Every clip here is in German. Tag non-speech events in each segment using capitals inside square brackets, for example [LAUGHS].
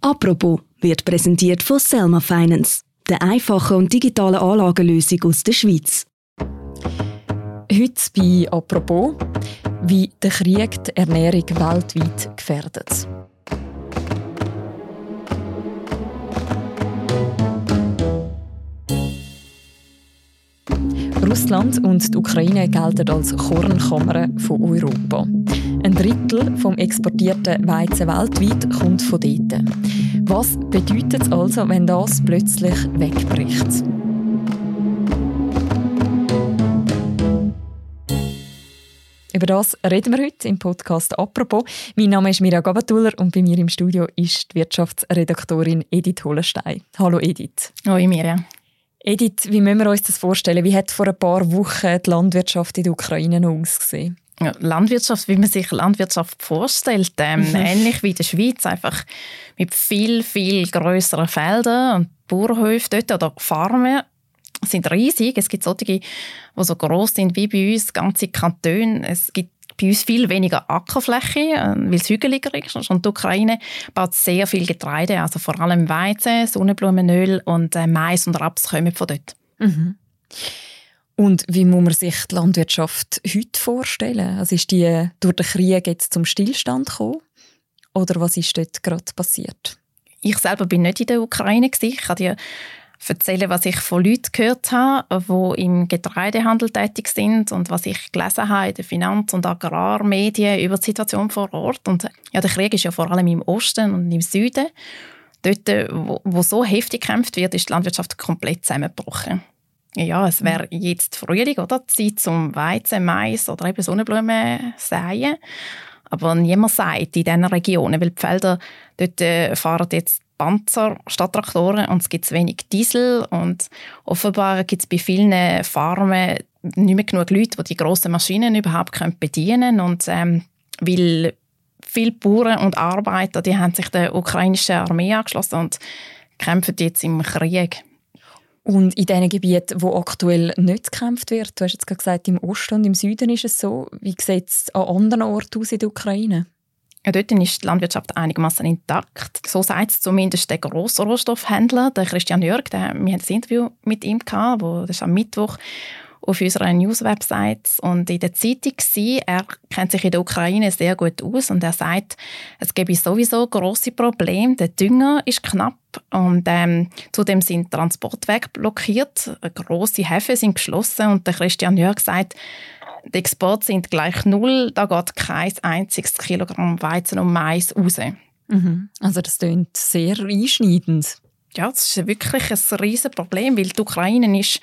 Apropos wird präsentiert von Selma Finance, der einfachen und digitalen Anlagenlösung aus der Schweiz. Heute bei Apropos, wie der Krieg die Ernährung weltweit gefährdet. Russland und die Ukraine gelten als Kornkammern von Europa. Ein Drittel vom exportierten Weizen weltweit kommt von dort. Was bedeutet es also, wenn das plötzlich wegbricht? Über das reden wir heute im Podcast «Apropos». Mein Name ist Mirja Gabatuller und bei mir im Studio ist die Wirtschaftsredaktorin Edith Hollenstein. Hallo Edith. Hallo Mirja. Edith, wie müssen wir uns das vorstellen? Wie hat vor ein paar Wochen die Landwirtschaft in der Ukraine noch ausgesehen? Ja, Landwirtschaft, wie man sich Landwirtschaft vorstellt, ähm, mhm. ähnlich wie in der Schweiz, einfach mit viel, viel größeren Feldern und Bauernhöfen dort oder Farmen sind riesig. Es gibt solche, die so groß sind wie bei uns, ganze Kantone. Es gibt bei uns viel weniger Ackerfläche, äh, weil es hügeliger ist. Und die Ukraine baut sehr viel Getreide, also vor allem Weizen, Sonnenblumenöl und äh, Mais und Raps kommen von dort. Mhm. Und wie muss man sich die Landwirtschaft heute vorstellen? Also ist die durch den Krieg jetzt zum Stillstand gekommen? Oder was ist dort gerade passiert? Ich selber bin nicht in der Ukraine. Ich kann dir erzählen, was ich von Leuten gehört habe, die im Getreidehandel tätig sind und was ich gelesen habe in den Finanz- und Agrarmedien über die Situation vor Ort. Und ja, der Krieg ist ja vor allem im Osten und im Süden. Dort, wo, wo so heftig gekämpft wird, ist die Landwirtschaft komplett zusammengebrochen. Ja, es wäre jetzt Frühling, oder? Zeit zum Weizen, Mais oder eben Sonnenblumen säen. Aber niemand sagt in diesen Regionen, weil die Felder dort äh, fahren jetzt Panzer statt Traktoren und es gibt wenig Diesel und offenbar gibt es bei vielen Farmen nicht mehr genug Leute, die die grossen Maschinen überhaupt können bedienen und ähm, weil viele Bauern und Arbeiter, die haben sich der ukrainischen Armee angeschlossen und kämpfen jetzt im Krieg. Und in den Gebieten, wo aktuell nicht gekämpft wird, du hast jetzt gerade gesagt, im Osten und im Süden ist es so, wie sieht es an anderen Orten aus in der Ukraine? Dort ist die Landwirtschaft einigermaßen intakt. So sagt es zumindest der grosse Rohstoffhändler, der Christian Jörg. Der, wir hatten ein Interview mit ihm, gehabt, wo, das ist am Mittwoch auf unserer News-Website und in der Zeitung war. Er kennt sich in der Ukraine sehr gut aus und er sagt, es gebe sowieso große Probleme. Der Dünger ist knapp und ähm, zudem sind Transportwege blockiert, große Häfen sind geschlossen und der Christian Jörg sagt, die Exporte sind gleich null, da geht kein einziges Kilogramm Weizen und Mais raus. Mhm. Also das klingt sehr einschneidend. Ja, das ist wirklich ein riesiges Problem, weil die Ukraine ist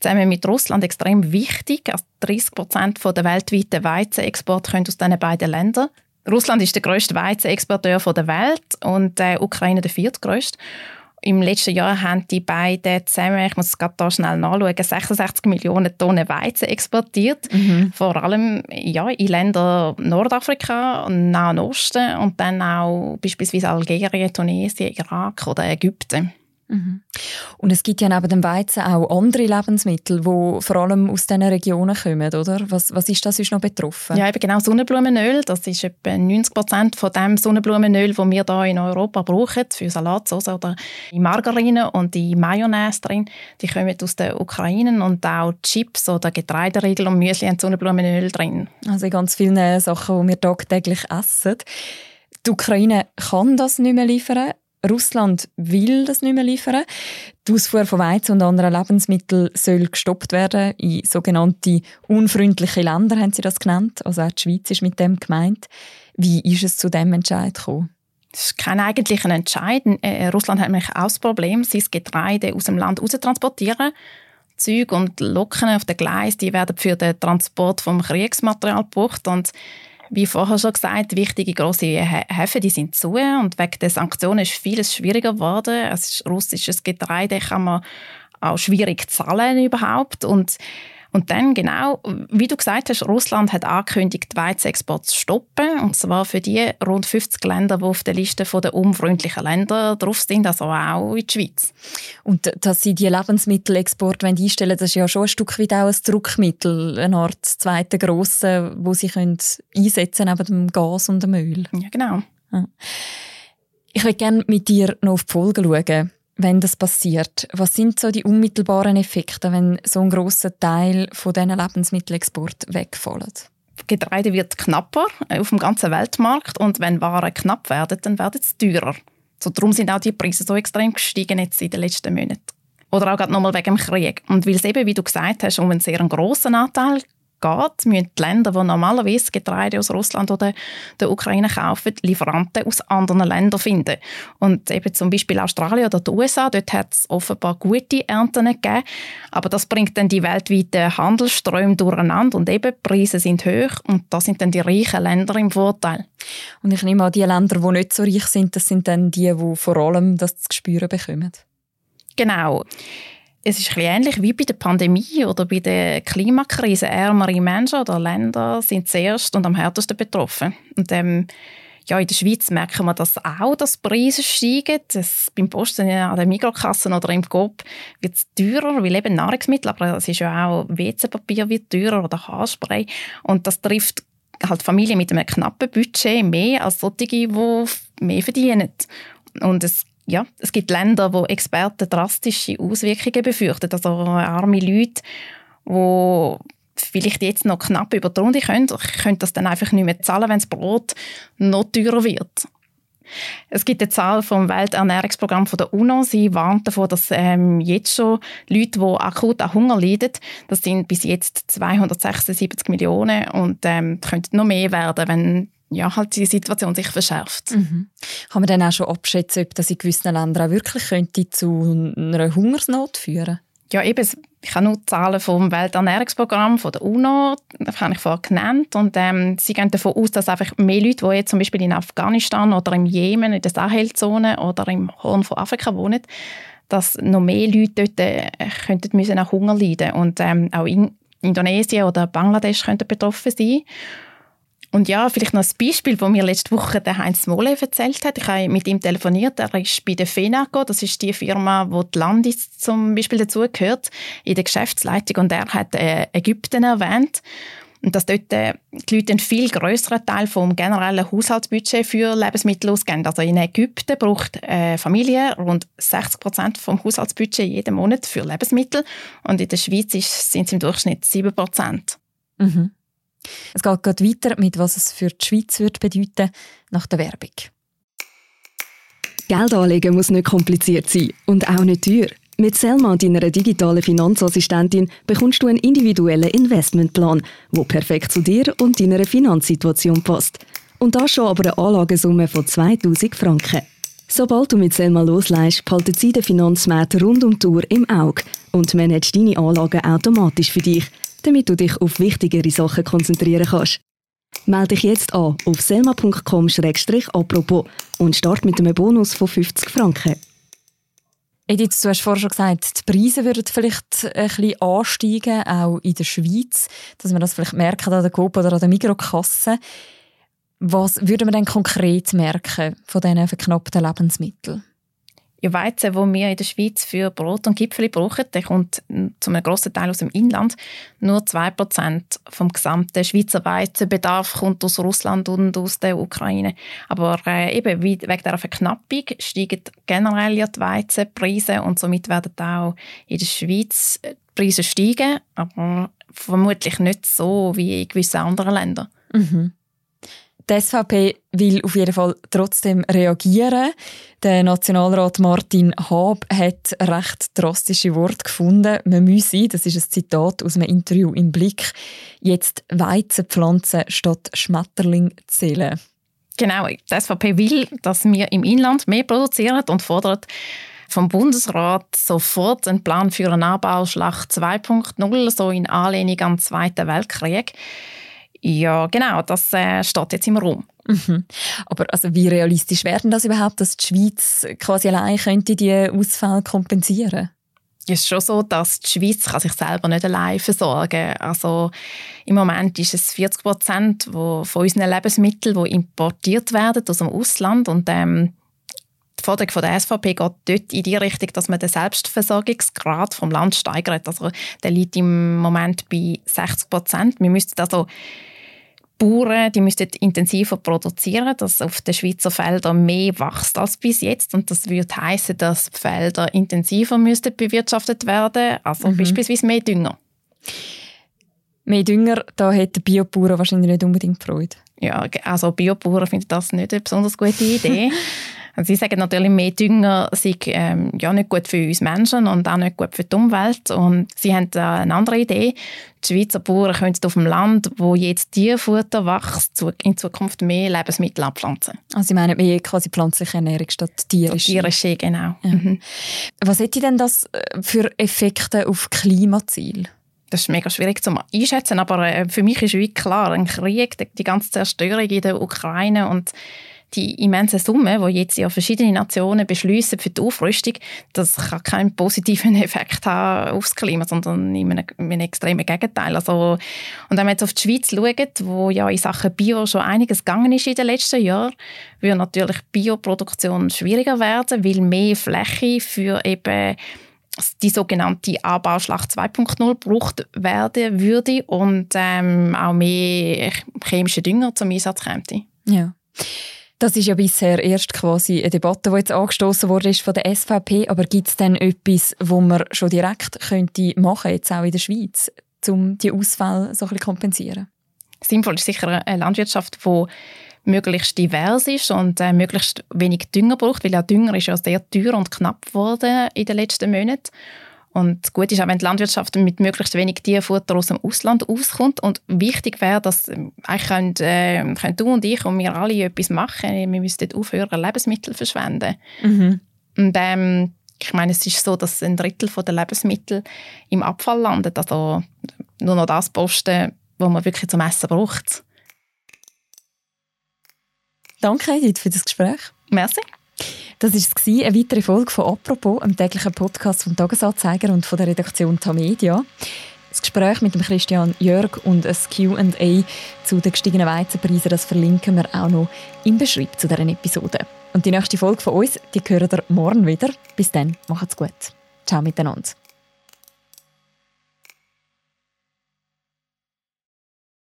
zusammen mit Russland extrem wichtig. Also 30 Prozent der weltweiten Weizenexporte kommen aus diesen beiden Ländern. Russland ist der grösste Weizenexporteur der Welt und die Ukraine der viertgrößte. Im letzten Jahr haben die beiden zusammen, ich muss es gerade da schnell nachschauen, 66 Millionen Tonnen Weizen exportiert. Mhm. Vor allem ja, in Länder Nordafrika, Nahen Osten und dann auch beispielsweise Algerien, Tunesien, Irak oder Ägypten. Mhm. Und es gibt ja neben dem Weizen auch andere Lebensmittel, die vor allem aus diesen Regionen kommen, oder? Was, was ist das sonst noch betroffen? Ja, eben genau Sonnenblumenöl. Das ist etwa 90 Prozent von dem Sonnenblumenöl, das wir hier in Europa brauchen, für Salatsauce oder in Margarine und in Mayonnaise drin. Die kommen aus der Ukraine und auch Chips oder Getreideriegel und Müsli haben Sonnenblumenöl drin. Also ganz viele Sachen, die wir tagtäglich essen. Die Ukraine kann das nicht mehr liefern. Russland will das nicht mehr liefern. Die Ausfuhr von Weizen und anderen Lebensmitteln soll gestoppt werden in sogenannte unfreundliche Länder, haben sie das genannt. Also auch die Schweiz ist mit dem gemeint. Wie ist es zu dem Entscheid gekommen? Das ist kein eigentlicher Entscheid. Äh, Russland hat nämlich auch das Problem, sein Getreide aus dem Land transportieren. Züge und Locken auf den Gleis, die werden für den Transport vom Kriegsmaterial gebraucht und wie vorher schon gesagt, wichtige große Häfen die sind zu und wegen der Sanktionen ist vieles schwieriger geworden. Es ist russisches Getreide kann man auch schwierig zahlen überhaupt und und dann genau, wie du gesagt hast, Russland hat angekündigt, Weizenexport zu stoppen. Und zwar für die rund 50 Länder, die auf der Liste der unfreundlichen Länder drauf sind, also auch in der Schweiz. Und dass sie die Lebensmittelexport einstellen das ist ja schon ein Stück weit auch ein Druckmittel, eine Art zweite grosse, wo sie können einsetzen neben dem Gas und dem Öl. Ja, genau. Ja. Ich würde gerne mit dir noch auf die Folgen schauen, wenn das passiert. Was sind so die unmittelbaren Effekte, wenn so ein grosser Teil von diesen Lebensmittelexport wegfällt? Getreide wird knapper auf dem ganzen Weltmarkt und wenn Waren knapp werden, dann werden sie teurer. So, darum sind auch die Preise so extrem gestiegen jetzt in den letzten Monaten. Oder auch nochmal wegen dem Krieg. Und weil es eben, wie du gesagt hast, um einen sehr grossen Anteil geht, müssen die Länder, die normalerweise Getreide aus Russland oder der Ukraine kaufen, Lieferanten aus anderen Ländern finden. Und eben zum Beispiel Australien oder die USA, dort hat es offenbar gute Ernten gegeben, aber das bringt dann die weltweiten Handelsströme durcheinander und eben die Preise sind hoch und da sind dann die reichen Länder im Vorteil. Und ich nehme an, die Länder, die nicht so reich sind, das sind dann die, die vor allem das zu spüren bekommen. Genau. Es ist ähnlich wie bei der Pandemie oder bei der Klimakrise. Ärmere Menschen oder Länder sind zuerst und am härtesten betroffen. Und ähm, ja, in der Schweiz merken wir das auch, dass die Preise steigen. Das, beim Posten an den Mikrokassen oder im Coop wird es teurer, weil eben Nahrungsmittel, aber es ist ja auch WC-Papier wird teurer oder Haarspray. Und das trifft halt Familien mit einem knappen Budget mehr als solche, die mehr verdienen. Und es ja, es gibt Länder, wo Experten drastische Auswirkungen befürchten. Also arme Leute, die vielleicht jetzt noch knapp über die Runde können, können das dann einfach nicht mehr zahlen, wenn das Brot noch teurer wird. Es gibt eine Zahl vom Welternährungsprogramm der UNO. Sie warnt davor, dass ähm, jetzt schon Leute, die akut an Hunger leiden, das sind bis jetzt 276 Millionen und ähm, könnten noch mehr werden, wenn ja, halt die Situation sich verschärft. Mhm. Kann man dann auch schon abschätzen, ob das in gewissen Ländern auch wirklich könnte zu einer Hungersnot führen Ja, eben, ich habe nur Zahlen vom Welternährungsprogramm von der UNO, das habe ich vorher genannt, und ähm, sie gehen davon aus, dass einfach mehr Leute, die jetzt zum Beispiel in Afghanistan oder im Jemen, in der Sahelzone oder im Horn von Afrika wohnen, dass noch mehr Leute dort äh, könnten müssen nach Hunger leiden und ähm, auch in Indonesien oder Bangladesch könnten betroffen sein. Und ja, vielleicht noch ein Beispiel, das mir letzte Woche der Heinz Molle erzählt hat. Ich habe mit ihm telefoniert. Er ist bei der FENACO, das ist die Firma, wo die Landis zum Beispiel dazugehört, in der Geschäftsleitung. Und er hat äh, Ägypten erwähnt. Und dass dort äh, die Leute einen viel größeren Teil vom generellen Haushaltsbudget für Lebensmittel ausgeben. Also in Ägypten braucht eine Familie rund 60 Prozent vom Haushaltsbudget jeden Monat für Lebensmittel. Und in der Schweiz sind es im Durchschnitt 7 Prozent. Mhm. Es geht gerade weiter mit, was es für die Schweiz wird bedeuten nach der Werbung. Geld anlegen muss nicht kompliziert sein und auch nicht teuer. Mit Selma, deiner digitalen Finanzassistentin, bekommst du einen individuellen Investmentplan, der perfekt zu dir und deiner Finanzsituation passt. Und das schon aber eine Anlagesumme von 2000 Franken. Sobald du mit Selma losleihst, behalten sie den Finanzmarkt rund um die Uhr im Auge und managt deine Anlagen automatisch für dich – damit du dich auf wichtigere Sachen konzentrieren kannst. Melde dich jetzt an auf selma.com-apropos und start mit einem Bonus von 50 Franken. Edith, du hast vorher schon gesagt, die Preise würden vielleicht ein bisschen ansteigen, auch in der Schweiz, dass man das vielleicht merken an der Coop oder an der Mikrokasse. Was würde man denn konkret merken von diesen verknappten Lebensmitteln? Ja, Weizen, wo wir in der Schweiz für Brot und Gipfel brauchen, der kommt zu einem grossen Teil aus dem Inland. Nur 2% vom gesamten Schweizer Weizenbedarf kommt aus Russland und aus der Ukraine. Aber äh, eben wegen dieser Verknappung steigen generell ja die Weizenpreise und somit werden auch in der Schweiz die Preise steigen, aber vermutlich nicht so wie in gewissen anderen Ländern. Mhm. Die SVP will auf jeden Fall trotzdem reagieren. Der Nationalrat Martin Haab hat recht drastische Worte gefunden. Man müsse, das ist ein Zitat aus einem Interview im Blick, jetzt Weizen pflanzen statt Schmetterling zählen. Genau, die SVP will, dass wir im Inland mehr produzieren und fordert vom Bundesrat sofort einen Plan für einen Anbau Schlacht 2.0, so in Anlehnung an den Zweiten Weltkrieg. Ja, genau, das äh, steht jetzt im Raum. Mhm. Aber also wie realistisch wäre denn das überhaupt, dass die Schweiz quasi allein könnte die Ausfälle kompensieren? Es ist schon so, dass die Schweiz kann sich selber nicht allein versorgen Also im Moment ist es 40 Prozent von unseren Lebensmitteln, die importiert werden aus dem Ausland und ähm, die Forderung von der SVP geht dort in die Richtung, dass man den Selbstversorgungsgrad vom Land steigert. Also der liegt im Moment bei 60 Prozent. Wir müssten also Bauern die müssten intensiver produzieren, dass auf den Schweizer Feldern mehr wächst als bis jetzt. Und das würde heißen, dass die Felder intensiver müssten bewirtschaftet werden, also mhm. beispielsweise mehr Dünger. Mehr Dünger, da hätte der Biobauer wahrscheinlich nicht unbedingt Freude. Ja, also Biobauern finden das nicht eine besonders gute Idee. [LAUGHS] Sie sagen natürlich, mehr Dünger sei ähm, ja nicht gut für uns Menschen und auch nicht gut für die Umwelt. Und sie haben äh, eine andere Idee. Die Schweizer Bauern können auf dem Land, wo jetzt Tierfutter wächst, in Zukunft mehr Lebensmittel abpflanzen. Also Sie meinen mehr quasi pflanzliche Ernährung statt tierische? Tierische, genau. Ja. Mhm. Was hätte denn das äh, für Effekte auf Klimaziel? Das ist mega schwierig zu einschätzen, aber äh, für mich ist wie klar, ein Krieg, die ganze Zerstörung in der Ukraine und die immense Summe, die jetzt ja verschiedene Nationen beschließen für die Aufrüstung, das kann keinen positiven [LAUGHS] Effekt haben aufs Klima, sondern in einem, in einem extremen Gegenteil. Also, und wenn man jetzt auf die Schweiz schaut, wo ja in Sachen Bio schon einiges gegangen ist in den letzten Jahren, würde natürlich Bioproduktion schwieriger werden, weil mehr Fläche für eben die sogenannte Anbauschlacht 2.0 gebraucht werden würde und ähm, auch mehr chemische Dünger zum Einsatz käme. Ja. Das ist ja bisher erst quasi eine Debatte, die jetzt angestoßen wurde von der SVP. Aber gibt es denn etwas, wo man schon direkt könnte machen, jetzt auch in der Schweiz, um die Ausfälle so ein bisschen kompensieren? Sinnvoll ist sicher eine Landwirtschaft, die möglichst divers ist und äh, möglichst wenig Dünger braucht, weil auch Dünger ist ja sehr teuer und knapp geworden in den letzten Monaten. Und gut ist auch, wenn die Landwirtschaft mit möglichst wenig Tierfutter aus dem Ausland auskommt. Und wichtig wäre, dass ähm, eigentlich können, äh, können du und ich und wir alle etwas machen. Wir müssen aufhören, Lebensmittel zu verschwenden. Mhm. Und ähm, ich meine, es ist so, dass ein Drittel der Lebensmittel im Abfall landet. Also nur noch das Posten, was man wirklich zum Essen braucht. Danke, Edith, für das Gespräch. Merci. Das war eine weitere Folge von «Apropos», einem täglichen Podcast vom «Tagesanzeiger» und von der Redaktion Tamedia. Das Gespräch mit dem Christian Jörg und ein Q&A zu den gestiegenen Weizenpreisen, das verlinken wir auch noch im Beschreib zu dieser Episode. Und die nächste Folge von uns, die hören ihr morgen wieder. Bis dann, macht's gut. Ciao miteinander.